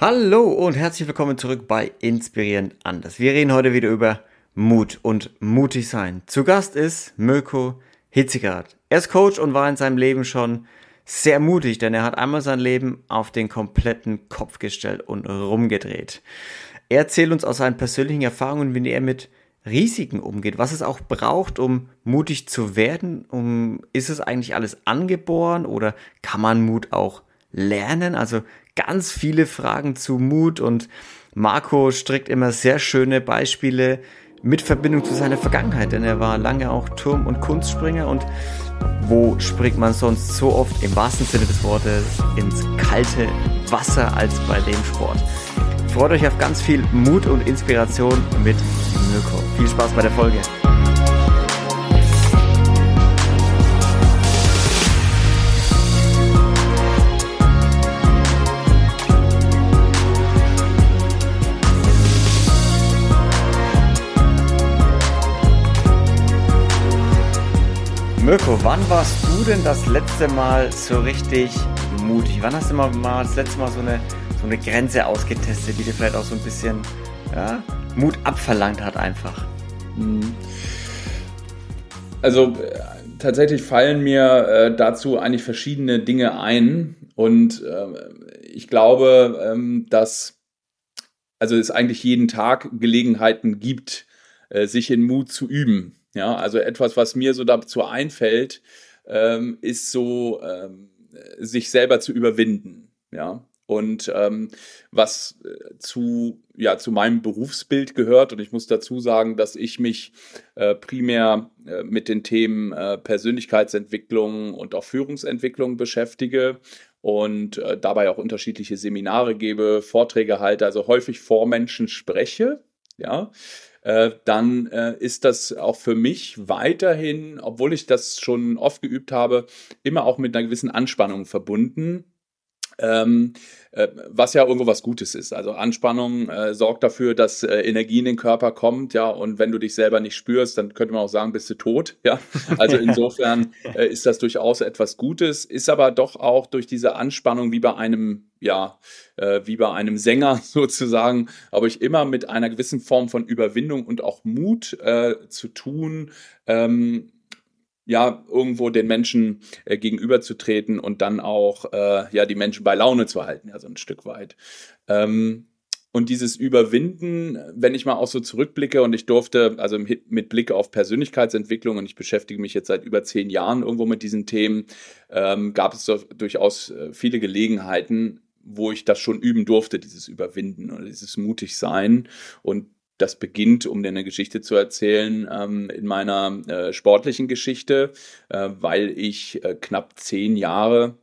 Hallo und herzlich willkommen zurück bei Inspirieren anders. Wir reden heute wieder über Mut und mutig sein. Zu Gast ist Mirko Hitzigerath. Er ist Coach und war in seinem Leben schon sehr mutig, denn er hat einmal sein Leben auf den kompletten Kopf gestellt und rumgedreht. Er erzählt uns aus seinen persönlichen Erfahrungen, wie er mit Risiken umgeht, was es auch braucht, um mutig zu werden. Um, ist es eigentlich alles angeboren oder kann man Mut auch lernen? Also ganz viele Fragen zu Mut und Marco strickt immer sehr schöne Beispiele mit Verbindung zu seiner Vergangenheit, denn er war lange auch Turm- und Kunstspringer und wo springt man sonst so oft im wahrsten Sinne des Wortes ins kalte Wasser als bei dem Sport? Freut euch auf ganz viel Mut und Inspiration mit Mirko. Viel Spaß bei der Folge. Mirko, wann warst du denn das letzte Mal so richtig mutig? Wann hast du mal, mal das letzte Mal so eine, so eine Grenze ausgetestet, die dir vielleicht auch so ein bisschen ja, Mut abverlangt hat einfach? Mhm. Also äh, tatsächlich fallen mir äh, dazu eigentlich verschiedene Dinge ein und äh, ich glaube, ähm, dass also es eigentlich jeden Tag Gelegenheiten gibt, äh, sich in Mut zu üben. Ja, also etwas, was mir so dazu einfällt, ähm, ist so, ähm, sich selber zu überwinden. Ja, und ähm, was äh, zu, ja, zu meinem Berufsbild gehört. Und ich muss dazu sagen, dass ich mich äh, primär äh, mit den Themen äh, Persönlichkeitsentwicklung und auch Führungsentwicklung beschäftige und äh, dabei auch unterschiedliche Seminare gebe, Vorträge halte, also häufig vor Menschen spreche. Ja, äh, dann äh, ist das auch für mich weiterhin, obwohl ich das schon oft geübt habe, immer auch mit einer gewissen Anspannung verbunden. Ähm, äh, was ja irgendwo was Gutes ist. Also Anspannung äh, sorgt dafür, dass äh, Energie in den Körper kommt, ja, und wenn du dich selber nicht spürst, dann könnte man auch sagen, bist du tot, ja. Also insofern äh, ist das durchaus etwas Gutes, ist aber doch auch durch diese Anspannung wie bei einem, ja, äh, wie bei einem Sänger sozusagen, aber ich immer mit einer gewissen Form von Überwindung und auch Mut äh, zu tun, ähm, ja, irgendwo den Menschen äh, gegenüberzutreten und dann auch äh, ja die Menschen bei Laune zu halten, ja, so ein Stück weit. Ähm, und dieses Überwinden, wenn ich mal auch so zurückblicke und ich durfte, also mit Blick auf Persönlichkeitsentwicklung und ich beschäftige mich jetzt seit über zehn Jahren irgendwo mit diesen Themen, ähm, gab es durchaus äh, viele Gelegenheiten, wo ich das schon üben durfte, dieses Überwinden oder dieses mutig sein. Und das beginnt, um dir eine Geschichte zu erzählen, ähm, in meiner äh, sportlichen Geschichte, äh, weil ich äh, knapp zehn Jahre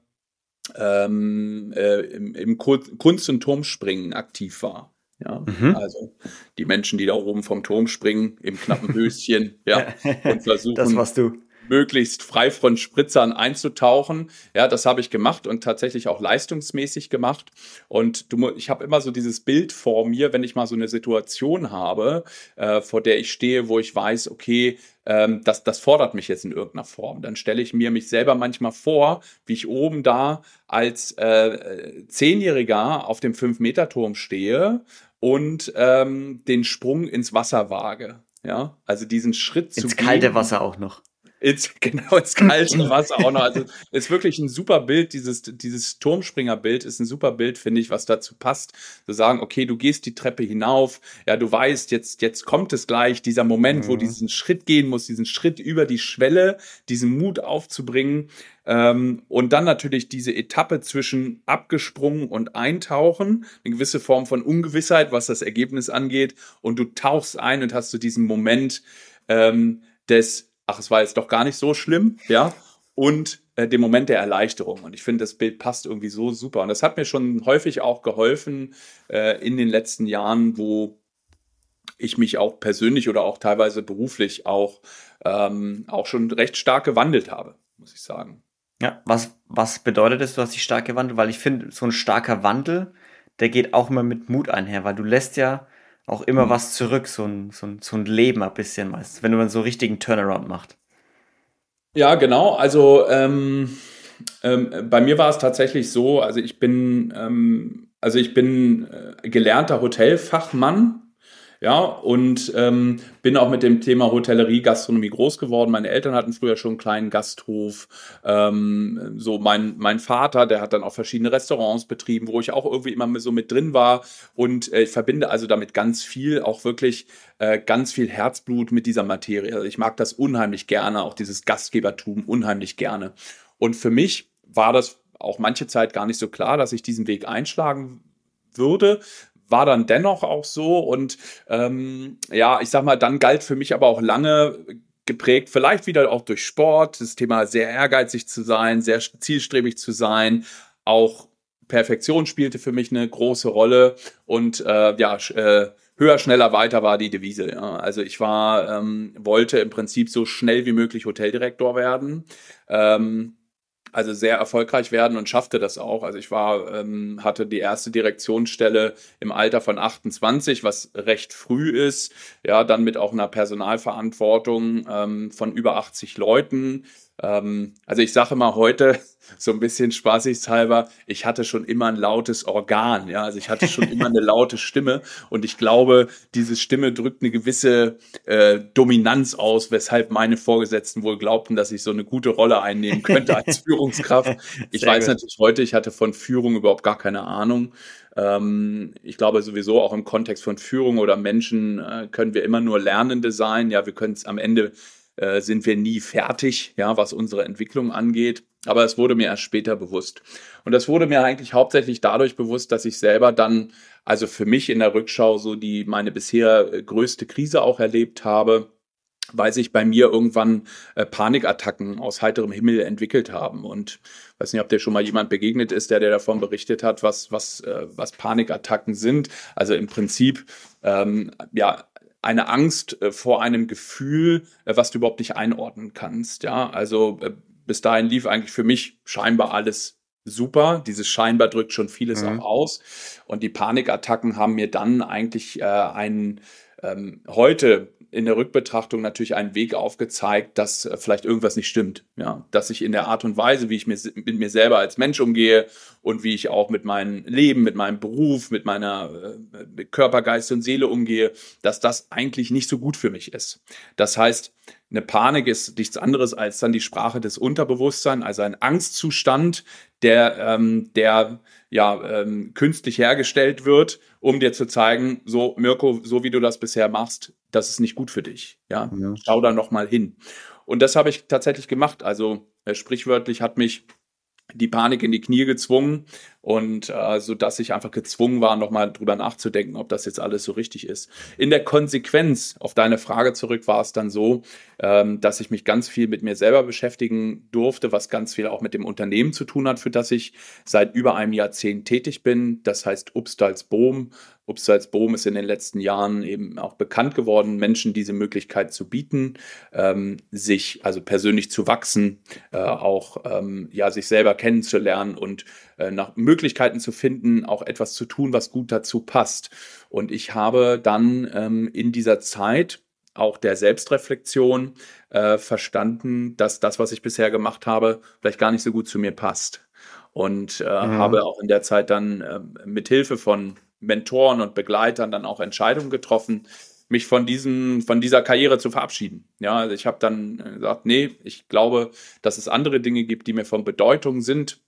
ähm, äh, im, im Kunst- und Turmspringen aktiv war. Ja, mhm. also die Menschen, die da oben vom Turm springen, im knappen Höschen, ja, und versuchen, das warst du möglichst frei von Spritzern einzutauchen. Ja, das habe ich gemacht und tatsächlich auch leistungsmäßig gemacht. Und du, ich habe immer so dieses Bild vor mir, wenn ich mal so eine Situation habe, äh, vor der ich stehe, wo ich weiß, okay, ähm, das, das fordert mich jetzt in irgendeiner Form. Dann stelle ich mir mich selber manchmal vor, wie ich oben da als äh, Zehnjähriger auf dem Fünf-Meter-Turm stehe und ähm, den Sprung ins Wasser wage. Ja, also diesen Schritt ins zu Ins kalte Wasser auch noch ins, genau ins kalte Wasser auch noch. Also ist wirklich ein super Bild. Dieses, dieses Turmspringerbild ist ein super Bild, finde ich, was dazu passt. Zu sagen, okay, du gehst die Treppe hinauf, ja, du weißt, jetzt, jetzt kommt es gleich, dieser Moment, mhm. wo du diesen Schritt gehen musst, diesen Schritt über die Schwelle, diesen Mut aufzubringen. Ähm, und dann natürlich diese Etappe zwischen abgesprungen und eintauchen, eine gewisse Form von Ungewissheit, was das Ergebnis angeht. Und du tauchst ein und hast so diesen Moment ähm, des ach, es war jetzt doch gar nicht so schlimm, ja, und äh, dem Moment der Erleichterung. Und ich finde, das Bild passt irgendwie so super. Und das hat mir schon häufig auch geholfen äh, in den letzten Jahren, wo ich mich auch persönlich oder auch teilweise beruflich auch, ähm, auch schon recht stark gewandelt habe, muss ich sagen. Ja, was, was bedeutet es, du hast dich stark gewandelt? Weil ich finde, so ein starker Wandel, der geht auch immer mit Mut einher, weil du lässt ja auch immer mhm. was zurück, so ein, so, ein, so ein Leben ein bisschen meistens, wenn man so richtigen Turnaround macht. Ja, genau. Also ähm, ähm, bei mir war es tatsächlich so, also ich bin, ähm, Also ich bin äh, gelernter Hotelfachmann ja, und ähm, bin auch mit dem Thema Hotellerie, Gastronomie groß geworden. Meine Eltern hatten früher schon einen kleinen Gasthof. Ähm, so mein, mein Vater, der hat dann auch verschiedene Restaurants betrieben, wo ich auch irgendwie immer so mit drin war. Und äh, ich verbinde also damit ganz viel, auch wirklich äh, ganz viel Herzblut mit dieser Materie. Also ich mag das unheimlich gerne, auch dieses Gastgebertum unheimlich gerne. Und für mich war das auch manche Zeit gar nicht so klar, dass ich diesen Weg einschlagen würde, war dann dennoch auch so. Und ähm, ja, ich sag mal, dann galt für mich aber auch lange geprägt, vielleicht wieder auch durch Sport, das Thema sehr ehrgeizig zu sein, sehr zielstrebig zu sein, auch Perfektion spielte für mich eine große Rolle und äh, ja, äh, höher, schneller, weiter war die Devise. Ja. Also ich war, ähm, wollte im Prinzip so schnell wie möglich Hoteldirektor werden. Ähm, also sehr erfolgreich werden und schaffte das auch. Also ich war, ähm, hatte die erste Direktionsstelle im Alter von 28, was recht früh ist. Ja, dann mit auch einer Personalverantwortung ähm, von über 80 Leuten. Ähm, also ich sage mal heute, so ein bisschen spaßigshalber, ich hatte schon immer ein lautes Organ, ja, also ich hatte schon immer eine laute Stimme und ich glaube, diese Stimme drückt eine gewisse äh, Dominanz aus, weshalb meine Vorgesetzten wohl glaubten, dass ich so eine gute Rolle einnehmen könnte als Führungskraft. Ich Sehr weiß gut. natürlich heute, ich hatte von Führung überhaupt gar keine Ahnung. Ähm, ich glaube sowieso auch im Kontext von Führung oder Menschen äh, können wir immer nur Lernende sein. Ja, wir können es am Ende äh, sind wir nie fertig, ja, was unsere Entwicklung angeht. Aber es wurde mir erst später bewusst. Und das wurde mir eigentlich hauptsächlich dadurch bewusst, dass ich selber dann, also für mich in der Rückschau, so die meine bisher äh, größte Krise auch erlebt habe, weil sich bei mir irgendwann äh, Panikattacken aus heiterem Himmel entwickelt haben. Und weiß nicht, ob dir schon mal jemand begegnet ist, der dir davon berichtet hat, was, was, äh, was Panikattacken sind. Also im Prinzip, ähm, ja, eine Angst äh, vor einem Gefühl, äh, was du überhaupt nicht einordnen kannst. Ja, also äh, bis dahin lief eigentlich für mich scheinbar alles super. Dieses scheinbar drückt schon vieles mhm. auch aus. Und die Panikattacken haben mir dann eigentlich einen ähm, heute in der Rückbetrachtung natürlich einen Weg aufgezeigt, dass äh, vielleicht irgendwas nicht stimmt. Ja, dass ich in der Art und Weise, wie ich mir, mit mir selber als Mensch umgehe und wie ich auch mit meinem Leben, mit meinem Beruf, mit meiner äh, mit Körper, Geist und Seele umgehe, dass das eigentlich nicht so gut für mich ist. Das heißt, eine Panik ist nichts anderes als dann die Sprache des Unterbewusstseins, also ein Angstzustand, der, ähm, der ja ähm, künstlich hergestellt wird, um dir zu zeigen, so Mirko, so wie du das bisher machst, das ist nicht gut für dich. Ja, ja. schau da noch mal hin. Und das habe ich tatsächlich gemacht. Also äh, sprichwörtlich hat mich die Panik in die Knie gezwungen und äh, so dass ich einfach gezwungen war, nochmal drüber nachzudenken, ob das jetzt alles so richtig ist. In der Konsequenz auf deine Frage zurück war es dann so, ähm, dass ich mich ganz viel mit mir selber beschäftigen durfte, was ganz viel auch mit dem Unternehmen zu tun hat, für das ich seit über einem Jahrzehnt tätig bin. Das heißt Upstals Bohm Upsalzboom ist in den letzten Jahren eben auch bekannt geworden, Menschen diese Möglichkeit zu bieten, ähm, sich also persönlich zu wachsen, äh, auch ähm, ja sich selber kennenzulernen und äh, nach Möglichkeiten zu finden, auch etwas zu tun, was gut dazu passt. Und ich habe dann ähm, in dieser Zeit auch der Selbstreflexion äh, verstanden, dass das, was ich bisher gemacht habe, vielleicht gar nicht so gut zu mir passt. Und äh, mhm. habe auch in der Zeit dann äh, mit Hilfe von Mentoren und Begleitern dann auch Entscheidungen getroffen, mich von diesem, von dieser Karriere zu verabschieden. Ja, also ich habe dann gesagt, nee, ich glaube, dass es andere Dinge gibt, die mir von Bedeutung sind,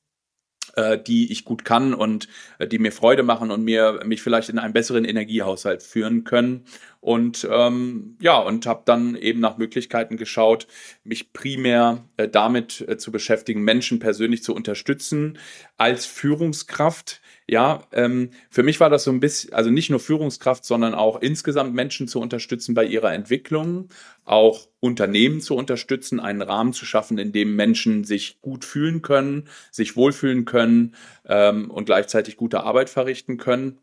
äh, die ich gut kann und äh, die mir Freude machen und mir mich vielleicht in einen besseren Energiehaushalt führen können. Und ähm, ja, und habe dann eben nach Möglichkeiten geschaut, mich primär äh, damit äh, zu beschäftigen, Menschen persönlich zu unterstützen als Führungskraft ja, ähm, für mich war das so ein bisschen, also nicht nur Führungskraft, sondern auch insgesamt Menschen zu unterstützen bei ihrer Entwicklung, auch Unternehmen zu unterstützen, einen Rahmen zu schaffen, in dem Menschen sich gut fühlen können, sich wohlfühlen können ähm, und gleichzeitig gute Arbeit verrichten können.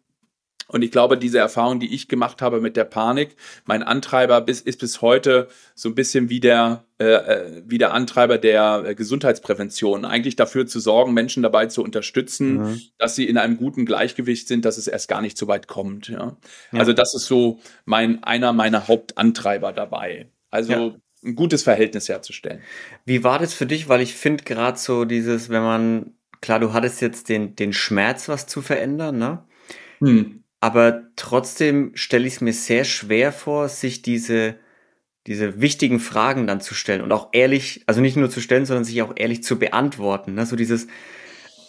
Und ich glaube, diese Erfahrung, die ich gemacht habe mit der Panik, mein Antreiber bis, ist bis heute so ein bisschen wie der, äh, äh, wie der Antreiber der äh, Gesundheitsprävention. Eigentlich dafür zu sorgen, Menschen dabei zu unterstützen, mhm. dass sie in einem guten Gleichgewicht sind, dass es erst gar nicht so weit kommt. Ja? ja. Also das ist so mein, einer meiner Hauptantreiber dabei. Also ja. ein gutes Verhältnis herzustellen. Wie war das für dich? Weil ich finde gerade so dieses, wenn man klar, du hattest jetzt den, den Schmerz, was zu verändern, ne? Hm. Aber trotzdem stelle ich es mir sehr schwer vor, sich diese, diese wichtigen Fragen dann zu stellen und auch ehrlich, also nicht nur zu stellen, sondern sich auch ehrlich zu beantworten. Ne? So dieses,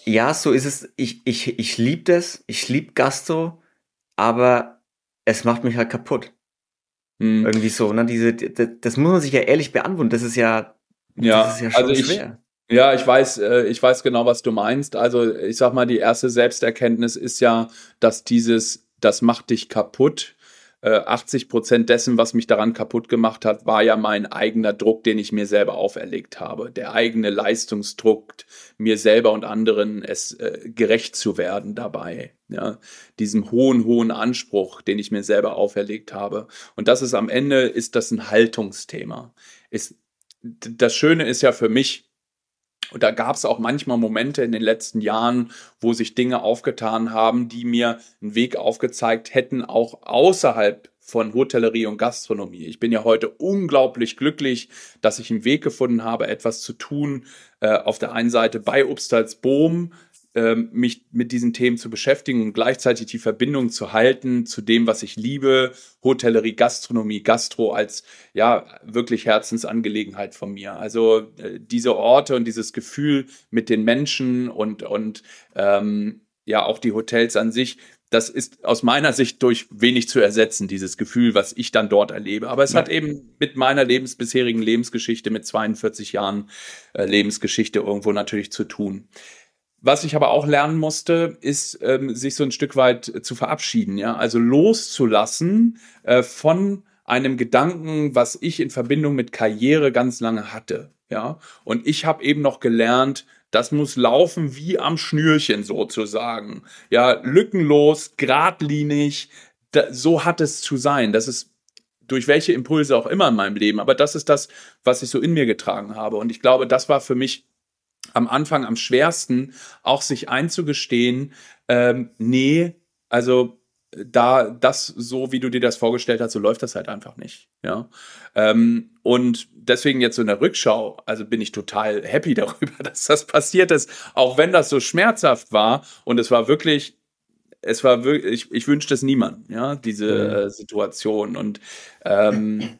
ja, so ist es, ich, ich, ich liebe das, ich liebe Gastro, aber es macht mich halt kaputt. Hm. Irgendwie so, ne? Diese, das, das, muss man sich ja ehrlich beantworten. Das ist ja, ja, das ist ja schon also schwer. Ich, ja, ich weiß, äh, ich weiß genau, was du meinst. Also ich sag mal, die erste Selbsterkenntnis ist ja, dass dieses, das macht dich kaputt, 80 äh, Prozent dessen, was mich daran kaputt gemacht hat, war ja mein eigener Druck, den ich mir selber auferlegt habe. Der eigene Leistungsdruck, mir selber und anderen es äh, gerecht zu werden dabei. Ja, diesem hohen, hohen Anspruch, den ich mir selber auferlegt habe. Und das ist am Ende, ist das ein Haltungsthema. Ist, das Schöne ist ja für mich, und da gab es auch manchmal Momente in den letzten Jahren, wo sich Dinge aufgetan haben, die mir einen Weg aufgezeigt hätten, auch außerhalb von Hotellerie und Gastronomie. Ich bin ja heute unglaublich glücklich, dass ich einen Weg gefunden habe, etwas zu tun. Äh, auf der einen Seite bei Obstalsboom, mich mit diesen Themen zu beschäftigen und gleichzeitig die Verbindung zu halten zu dem, was ich liebe, Hotellerie, Gastronomie, Gastro als ja wirklich Herzensangelegenheit von mir. Also äh, diese Orte und dieses Gefühl mit den Menschen und und ähm, ja auch die Hotels an sich, das ist aus meiner Sicht durch wenig zu ersetzen, dieses Gefühl, was ich dann dort erlebe. Aber es ja. hat eben mit meiner Lebens bisherigen Lebensgeschichte, mit 42 Jahren äh, Lebensgeschichte irgendwo natürlich zu tun. Was ich aber auch lernen musste, ist, ähm, sich so ein Stück weit zu verabschieden, ja, also loszulassen äh, von einem Gedanken, was ich in Verbindung mit Karriere ganz lange hatte, ja. Und ich habe eben noch gelernt, das muss laufen wie am Schnürchen sozusagen, ja, lückenlos, geradlinig. Da, so hat es zu sein. Das ist durch welche Impulse auch immer in meinem Leben, aber das ist das, was ich so in mir getragen habe. Und ich glaube, das war für mich am Anfang am schwersten, auch sich einzugestehen, ähm, nee, also da das so, wie du dir das vorgestellt hast, so läuft das halt einfach nicht. Ja. Ähm, und deswegen jetzt so in der Rückschau, also bin ich total happy darüber, dass das passiert ist, auch wenn das so schmerzhaft war und es war wirklich es war wirklich, ich, ich wünschte es niemandem, ja, diese mhm. äh, Situation. Und ähm,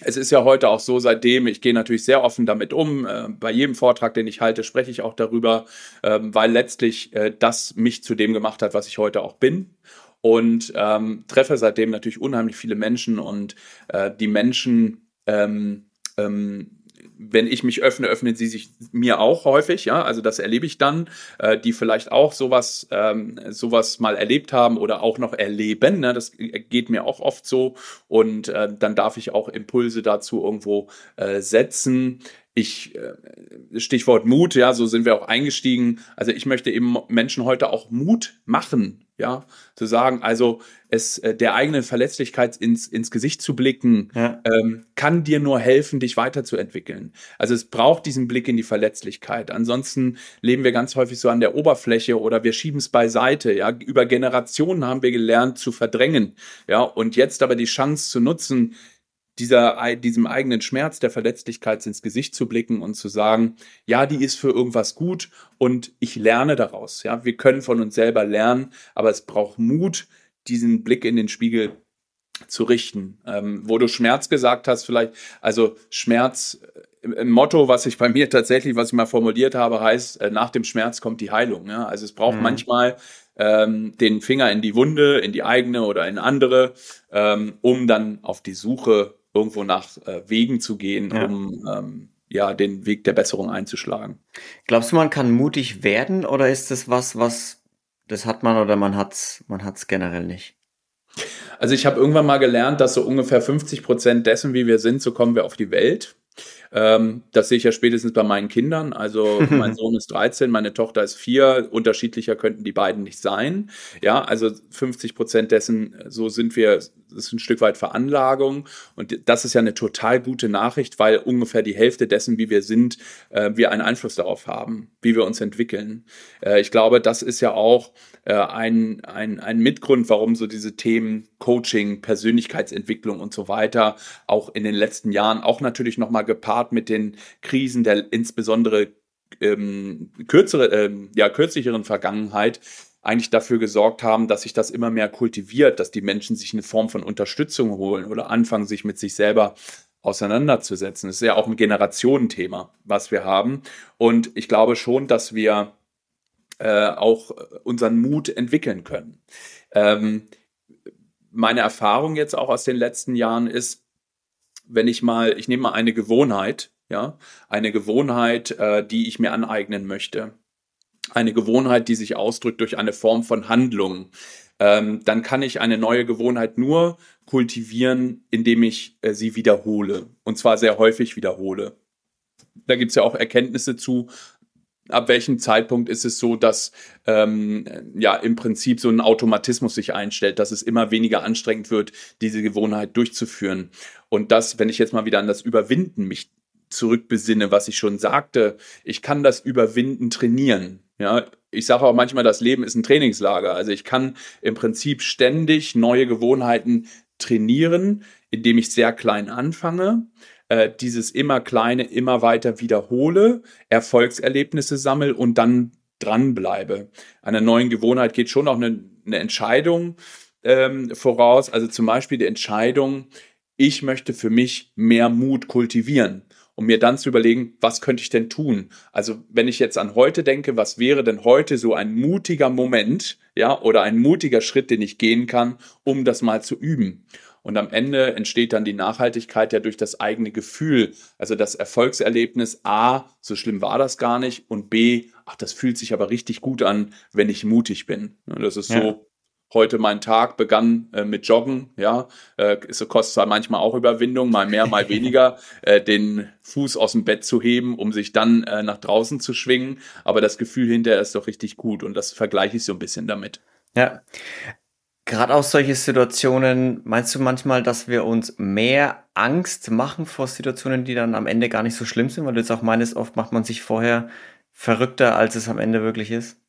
es ist ja heute auch so, seitdem, ich gehe natürlich sehr offen damit um, äh, bei jedem Vortrag, den ich halte, spreche ich auch darüber, äh, weil letztlich äh, das mich zu dem gemacht hat, was ich heute auch bin. Und ähm, treffe seitdem natürlich unheimlich viele Menschen und äh, die Menschen ähm, ähm, wenn ich mich öffne, öffnen sie sich mir auch häufig, ja, also das erlebe ich dann, äh, die vielleicht auch sowas, ähm, sowas mal erlebt haben oder auch noch erleben, ne? das geht mir auch oft so und äh, dann darf ich auch Impulse dazu irgendwo äh, setzen. Ich, äh, Stichwort Mut, ja, so sind wir auch eingestiegen. Also ich möchte eben Menschen heute auch Mut machen, ja, zu sagen, also es äh, der eigenen Verletzlichkeit ins, ins Gesicht zu blicken, ja. ähm, kann dir nur helfen, dich weiterzuentwickeln. Also es braucht diesen Blick in die Verletzlichkeit. Ansonsten leben wir ganz häufig so an der Oberfläche oder wir schieben es beiseite. Ja, über Generationen haben wir gelernt zu verdrängen. Ja, und jetzt aber die Chance zu nutzen, dieser, diesem eigenen Schmerz der Verletzlichkeit ins Gesicht zu blicken und zu sagen, ja, die ist für irgendwas gut und ich lerne daraus. Ja, wir können von uns selber lernen, aber es braucht Mut, diesen Blick in den Spiegel zu richten. Ähm, wo du Schmerz gesagt hast, vielleicht, also Schmerz, äh, im Motto, was ich bei mir tatsächlich, was ich mal formuliert habe, heißt, äh, nach dem Schmerz kommt die Heilung. Ja? Also es braucht mhm. manchmal ähm, den Finger in die Wunde, in die eigene oder in andere, ähm, um dann auf die Suche irgendwo nach äh, Wegen zu gehen, ja. um ähm, ja den Weg der Besserung einzuschlagen. Glaubst du, man kann mutig werden oder ist das was, was das hat man oder man hat's, man hat's generell nicht? Also ich habe irgendwann mal gelernt, dass so ungefähr 50 Prozent dessen, wie wir sind, so kommen wir auf die Welt. Ähm, das sehe ich ja spätestens bei meinen Kindern. Also mein Sohn ist 13, meine Tochter ist 4. Unterschiedlicher könnten die beiden nicht sein. Ja, also 50 Prozent dessen, so sind wir, ist ein Stück weit Veranlagung. Und das ist ja eine total gute Nachricht, weil ungefähr die Hälfte dessen, wie wir sind, äh, wir einen Einfluss darauf haben, wie wir uns entwickeln. Äh, ich glaube, das ist ja auch äh, ein, ein, ein Mitgrund, warum so diese Themen Coaching, Persönlichkeitsentwicklung und so weiter auch in den letzten Jahren auch natürlich nochmal gepaart mit den Krisen der insbesondere ähm, kürzere, ähm, ja, kürzlicheren Vergangenheit eigentlich dafür gesorgt haben, dass sich das immer mehr kultiviert, dass die Menschen sich eine Form von Unterstützung holen oder anfangen, sich mit sich selber auseinanderzusetzen. Das ist ja auch ein Generationenthema, was wir haben. Und ich glaube schon, dass wir äh, auch unseren Mut entwickeln können. Ähm, meine Erfahrung jetzt auch aus den letzten Jahren ist, wenn ich mal, ich nehme mal eine Gewohnheit, ja, eine Gewohnheit, äh, die ich mir aneignen möchte eine Gewohnheit, die sich ausdrückt durch eine Form von Handlung, ähm, dann kann ich eine neue Gewohnheit nur kultivieren, indem ich äh, sie wiederhole. Und zwar sehr häufig wiederhole. Da gibt es ja auch Erkenntnisse zu, ab welchem Zeitpunkt ist es so, dass ähm, ja im Prinzip so ein Automatismus sich einstellt, dass es immer weniger anstrengend wird, diese Gewohnheit durchzuführen. Und das, wenn ich jetzt mal wieder an das Überwinden mich zurückbesinne, was ich schon sagte, ich kann das Überwinden trainieren. Ja, ich sage auch manchmal, das Leben ist ein Trainingslager. Also ich kann im Prinzip ständig neue Gewohnheiten trainieren, indem ich sehr klein anfange, äh, dieses immer kleine immer weiter wiederhole, Erfolgserlebnisse sammle und dann dranbleibe. Einer neuen Gewohnheit geht schon auch eine, eine Entscheidung ähm, voraus. Also zum Beispiel die Entscheidung, ich möchte für mich mehr Mut kultivieren um mir dann zu überlegen, was könnte ich denn tun? Also wenn ich jetzt an heute denke, was wäre denn heute so ein mutiger Moment, ja, oder ein mutiger Schritt, den ich gehen kann, um das mal zu üben? Und am Ende entsteht dann die Nachhaltigkeit ja durch das eigene Gefühl. Also das Erfolgserlebnis, A, so schlimm war das gar nicht und B, ach, das fühlt sich aber richtig gut an, wenn ich mutig bin. Das ist ja. so heute mein Tag begann äh, mit Joggen, ja, äh, es kostet zwar manchmal auch Überwindung, mal mehr, mal weniger, äh, den Fuß aus dem Bett zu heben, um sich dann äh, nach draußen zu schwingen, aber das Gefühl hinterher ist doch richtig gut und das vergleiche ich so ein bisschen damit. Ja. Gerade auch solche Situationen, meinst du manchmal, dass wir uns mehr Angst machen vor Situationen, die dann am Ende gar nicht so schlimm sind? Weil du jetzt auch meinst, oft macht man sich vorher verrückter, als es am Ende wirklich ist?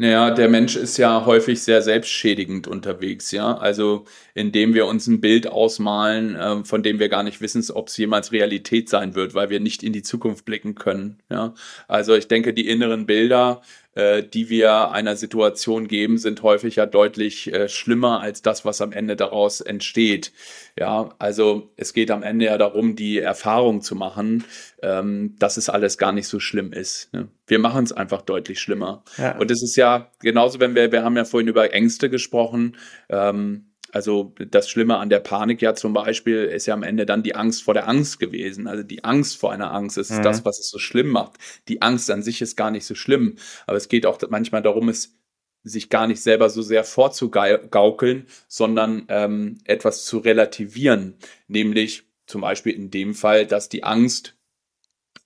Naja, der Mensch ist ja häufig sehr selbstschädigend unterwegs, ja. Also indem wir uns ein Bild ausmalen, äh, von dem wir gar nicht wissen, ob es jemals Realität sein wird, weil wir nicht in die Zukunft blicken können. Ja. Also ich denke, die inneren Bilder äh, die wir einer Situation geben, sind häufig ja deutlich äh, schlimmer als das, was am Ende daraus entsteht. Ja, also es geht am Ende ja darum, die Erfahrung zu machen, ähm, dass es alles gar nicht so schlimm ist. Ne? Wir machen es einfach deutlich schlimmer. Ja. Und es ist ja genauso, wenn wir, wir haben ja vorhin über Ängste gesprochen. Ähm, also das Schlimme an der Panik ja zum Beispiel ist ja am Ende dann die Angst vor der Angst gewesen. Also die Angst vor einer Angst ist mhm. das, was es so schlimm macht. Die Angst an sich ist gar nicht so schlimm, aber es geht auch manchmal darum, es sich gar nicht selber so sehr vorzugaukeln, sondern ähm, etwas zu relativieren. Nämlich zum Beispiel in dem Fall, dass die Angst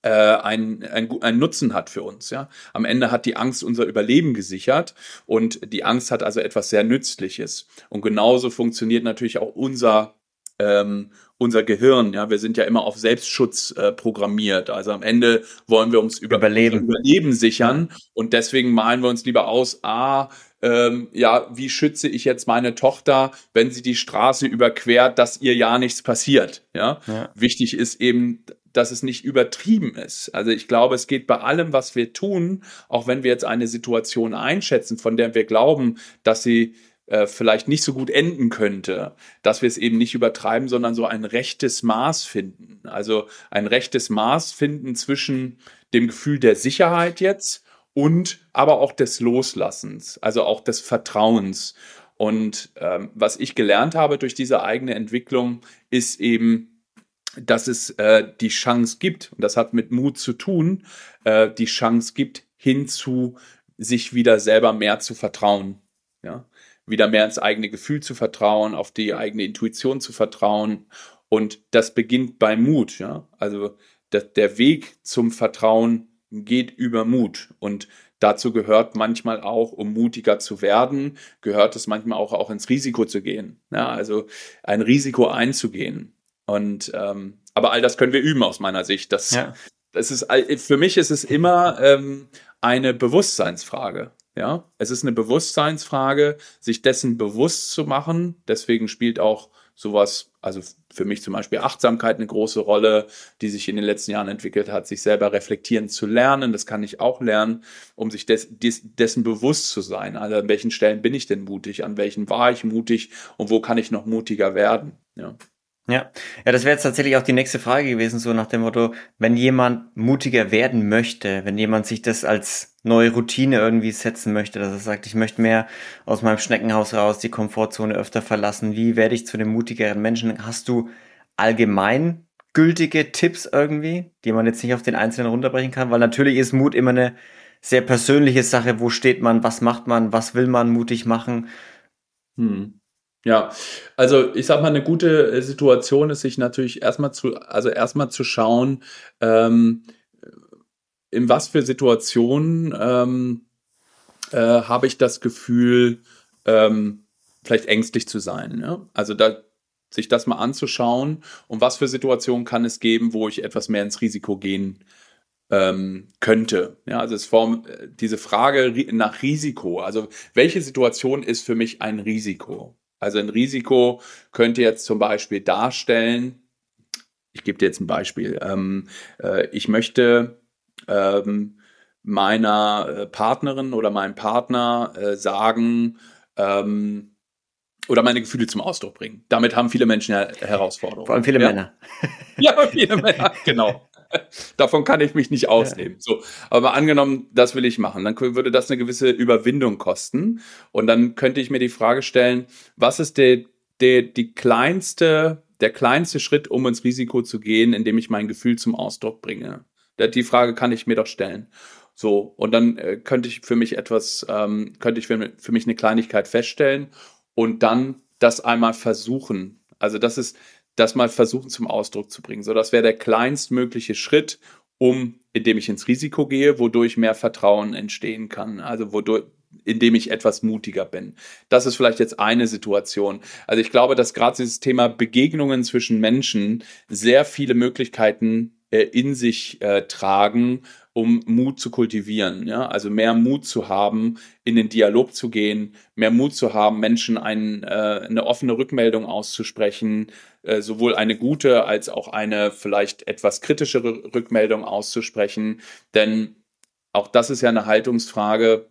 äh, einen, einen, einen Nutzen hat für uns. Ja? Am Ende hat die Angst unser Überleben gesichert und die Angst hat also etwas sehr Nützliches. Und genauso funktioniert natürlich auch unser ähm, unser Gehirn, ja, wir sind ja immer auf Selbstschutz äh, programmiert. Also am Ende wollen wir uns über Überleben, Überleben sichern und deswegen malen wir uns lieber aus, ah, ähm, ja, wie schütze ich jetzt meine Tochter, wenn sie die Straße überquert, dass ihr ja nichts passiert. Ja? ja. Wichtig ist eben, dass es nicht übertrieben ist. Also ich glaube, es geht bei allem, was wir tun, auch wenn wir jetzt eine Situation einschätzen, von der wir glauben, dass sie äh, vielleicht nicht so gut enden könnte, dass wir es eben nicht übertreiben, sondern so ein rechtes Maß finden. Also ein rechtes Maß finden zwischen dem Gefühl der Sicherheit jetzt und aber auch des Loslassens, also auch des Vertrauens. Und ähm, was ich gelernt habe durch diese eigene Entwicklung, ist eben, dass es äh, die Chance gibt, und das hat mit Mut zu tun, äh, die Chance gibt, hinzu sich wieder selber mehr zu vertrauen. Ja? Wieder mehr ins eigene Gefühl zu vertrauen, auf die eigene Intuition zu vertrauen. Und das beginnt bei Mut. Ja? Also der, Weg zum Vertrauen geht über Mut. Und dazu gehört manchmal auch, um mutiger zu werden, gehört es manchmal auch, auch ins Risiko zu gehen. Ja, also ein Risiko einzugehen. Und ähm, aber all das können wir üben aus meiner Sicht. Das, ja. das ist für mich ist es immer ähm, eine Bewusstseinsfrage. Ja, es ist eine Bewusstseinsfrage, sich dessen bewusst zu machen. Deswegen spielt auch sowas also für mich zum Beispiel Achtsamkeit eine große Rolle, die sich in den letzten Jahren entwickelt hat, sich selber reflektieren zu lernen. Das kann ich auch lernen, um sich des, des, dessen bewusst zu sein. Also an welchen Stellen bin ich denn mutig, an welchen war ich mutig und wo kann ich noch mutiger werden. Ja. Ja, ja, das wäre jetzt tatsächlich auch die nächste Frage gewesen, so nach dem Motto, wenn jemand mutiger werden möchte, wenn jemand sich das als neue Routine irgendwie setzen möchte, dass er sagt, ich möchte mehr aus meinem Schneckenhaus raus, die Komfortzone öfter verlassen, wie werde ich zu einem mutigeren Menschen? Hast du allgemein gültige Tipps irgendwie, die man jetzt nicht auf den Einzelnen runterbrechen kann? Weil natürlich ist Mut immer eine sehr persönliche Sache. Wo steht man? Was macht man? Was will man mutig machen? Hm. Ja, also ich sag mal, eine gute äh, Situation ist sich natürlich erstmal zu, also erstmal zu schauen, ähm, in was für Situationen ähm, äh, habe ich das Gefühl, ähm, vielleicht ängstlich zu sein. Ja? Also da sich das mal anzuschauen und was für Situationen kann es geben, wo ich etwas mehr ins Risiko gehen ähm, könnte. Ja, also es form, äh, diese Frage nach Risiko. Also welche Situation ist für mich ein Risiko? Also ein Risiko könnte jetzt zum Beispiel darstellen, ich gebe dir jetzt ein Beispiel, ähm, äh, ich möchte ähm, meiner äh, Partnerin oder meinem Partner äh, sagen, ähm, oder meine Gefühle zum Ausdruck bringen. Damit haben viele Menschen ja Herausforderungen. Vor allem viele ja. Männer. Ja, viele Männer, genau. Davon kann ich mich nicht ausnehmen. So, aber angenommen, das will ich machen, dann würde das eine gewisse Überwindung kosten. Und dann könnte ich mir die Frage stellen, was ist der, der, die kleinste, der kleinste Schritt, um ins Risiko zu gehen, indem ich mein Gefühl zum Ausdruck bringe? Die Frage kann ich mir doch stellen. So, und dann äh, könnte ich für mich etwas, ähm, könnte ich für, für mich eine Kleinigkeit feststellen und dann das einmal versuchen. Also das ist, das mal versuchen zum Ausdruck zu bringen. So, das wäre der kleinstmögliche Schritt, um, indem ich ins Risiko gehe, wodurch mehr Vertrauen entstehen kann. Also wodurch, indem ich etwas mutiger bin. Das ist vielleicht jetzt eine Situation. Also ich glaube, dass gerade dieses Thema Begegnungen zwischen Menschen sehr viele Möglichkeiten äh, in sich äh, tragen, um Mut zu kultivieren. Ja? Also mehr Mut zu haben, in den Dialog zu gehen, mehr Mut zu haben, Menschen ein, äh, eine offene Rückmeldung auszusprechen, äh, sowohl eine gute als auch eine vielleicht etwas kritischere Rückmeldung auszusprechen. Denn auch das ist ja eine Haltungsfrage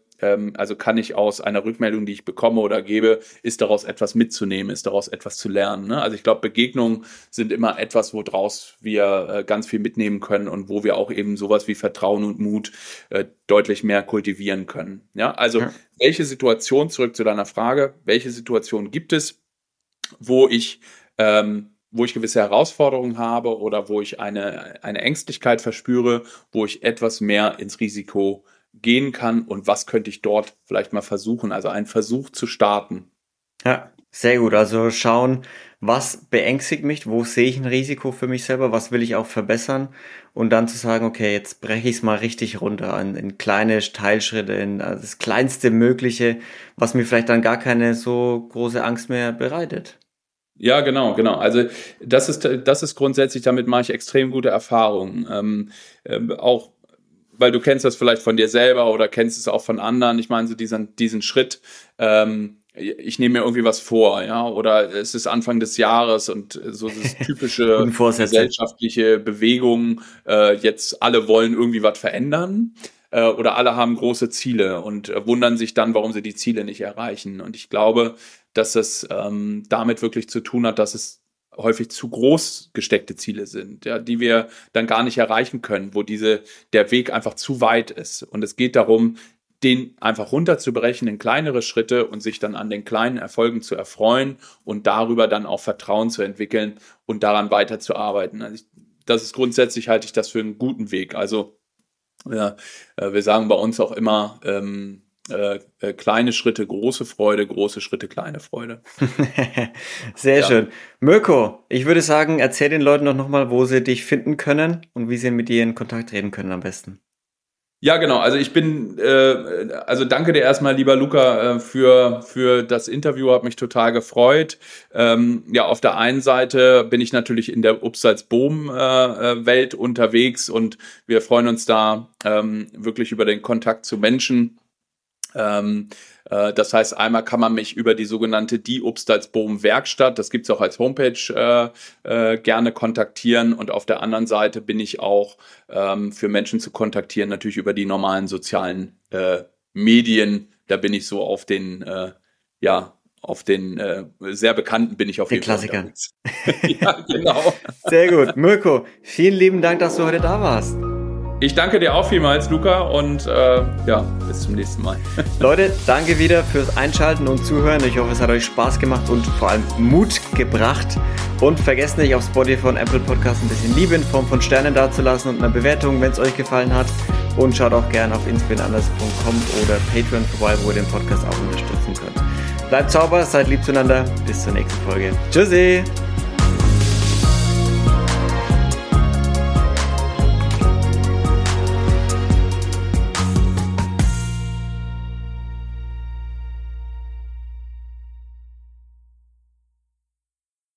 also kann ich aus einer Rückmeldung, die ich bekomme oder gebe, ist daraus etwas mitzunehmen, ist daraus etwas zu lernen. Ne? Also ich glaube, Begegnungen sind immer etwas, woraus wir äh, ganz viel mitnehmen können und wo wir auch eben sowas wie Vertrauen und Mut äh, deutlich mehr kultivieren können. Ja, also ja. welche Situation, zurück zu deiner Frage, welche Situation gibt es, wo ich ähm, wo ich gewisse Herausforderungen habe oder wo ich eine, eine Ängstlichkeit verspüre, wo ich etwas mehr ins Risiko gehen kann und was könnte ich dort vielleicht mal versuchen. Also einen Versuch zu starten. Ja, sehr gut. Also schauen, was beängstigt mich, wo sehe ich ein Risiko für mich selber, was will ich auch verbessern und dann zu sagen, okay, jetzt breche ich es mal richtig runter in, in kleine Teilschritte, in also das kleinste Mögliche, was mir vielleicht dann gar keine so große Angst mehr bereitet. Ja, genau, genau. Also das ist, das ist grundsätzlich, damit mache ich extrem gute Erfahrungen. Ähm, äh, auch weil du kennst das vielleicht von dir selber oder kennst es auch von anderen. Ich meine, so diesen, diesen Schritt, ähm, ich nehme mir irgendwie was vor, ja, oder es ist Anfang des Jahres und so das typische gesellschaftliche Bewegung, äh, jetzt alle wollen irgendwie was verändern äh, oder alle haben große Ziele und äh, wundern sich dann, warum sie die Ziele nicht erreichen. Und ich glaube, dass es ähm, damit wirklich zu tun hat, dass es häufig zu groß gesteckte Ziele sind, ja, die wir dann gar nicht erreichen können, wo diese, der Weg einfach zu weit ist. Und es geht darum, den einfach runterzubrechen in kleinere Schritte und sich dann an den kleinen Erfolgen zu erfreuen und darüber dann auch Vertrauen zu entwickeln und daran weiterzuarbeiten. Also ich, das ist grundsätzlich halte ich das für einen guten Weg. Also ja, äh, wir sagen bei uns auch immer, ähm, äh, äh, kleine Schritte, große Freude, große Schritte, kleine Freude. Sehr ja. schön. Mirko, ich würde sagen, erzähl den Leuten doch nochmal, wo sie dich finden können und wie sie mit dir in Kontakt treten können am besten. Ja, genau. Also ich bin, äh, also danke dir erstmal, lieber Luca, äh, für, für das Interview, hat mich total gefreut. Ähm, ja, auf der einen Seite bin ich natürlich in der Upsalz-Boom-Welt äh, unterwegs und wir freuen uns da ähm, wirklich über den Kontakt zu Menschen, Ähm, äh, das heißt, einmal kann man mich über die sogenannte Die Obstalsboom Werkstatt, das gibt's auch als Homepage, äh, äh, gerne kontaktieren. Und auf der anderen Seite bin ich auch ähm, für Menschen zu kontaktieren, natürlich über die normalen sozialen äh, Medien. Da bin ich so auf den, äh, ja, auf den äh, sehr bekannten bin ich auf den jeden Klassikern. ja, genau. Sehr gut. Mirko, vielen lieben Dank, dass du heute da warst. Ich danke dir auch vielmals, Luca, und äh, ja, bis zum nächsten Mal. Leute, danke wieder fürs Einschalten und Zuhören. Ich hoffe, es hat euch Spaß gemacht und vor allem Mut gebracht. Und vergesst nicht, auf Spotify und Apple Podcasts ein bisschen Liebe in Form von Sternen dazulassen und einer Bewertung, wenn es euch gefallen hat. Und schaut auch gerne auf inspinanders.com oder Patreon vorbei, wo ihr den Podcast auch unterstützen könnt. Bleibt sauber, seid lieb zueinander. Bis zur nächsten Folge. Tschüssi!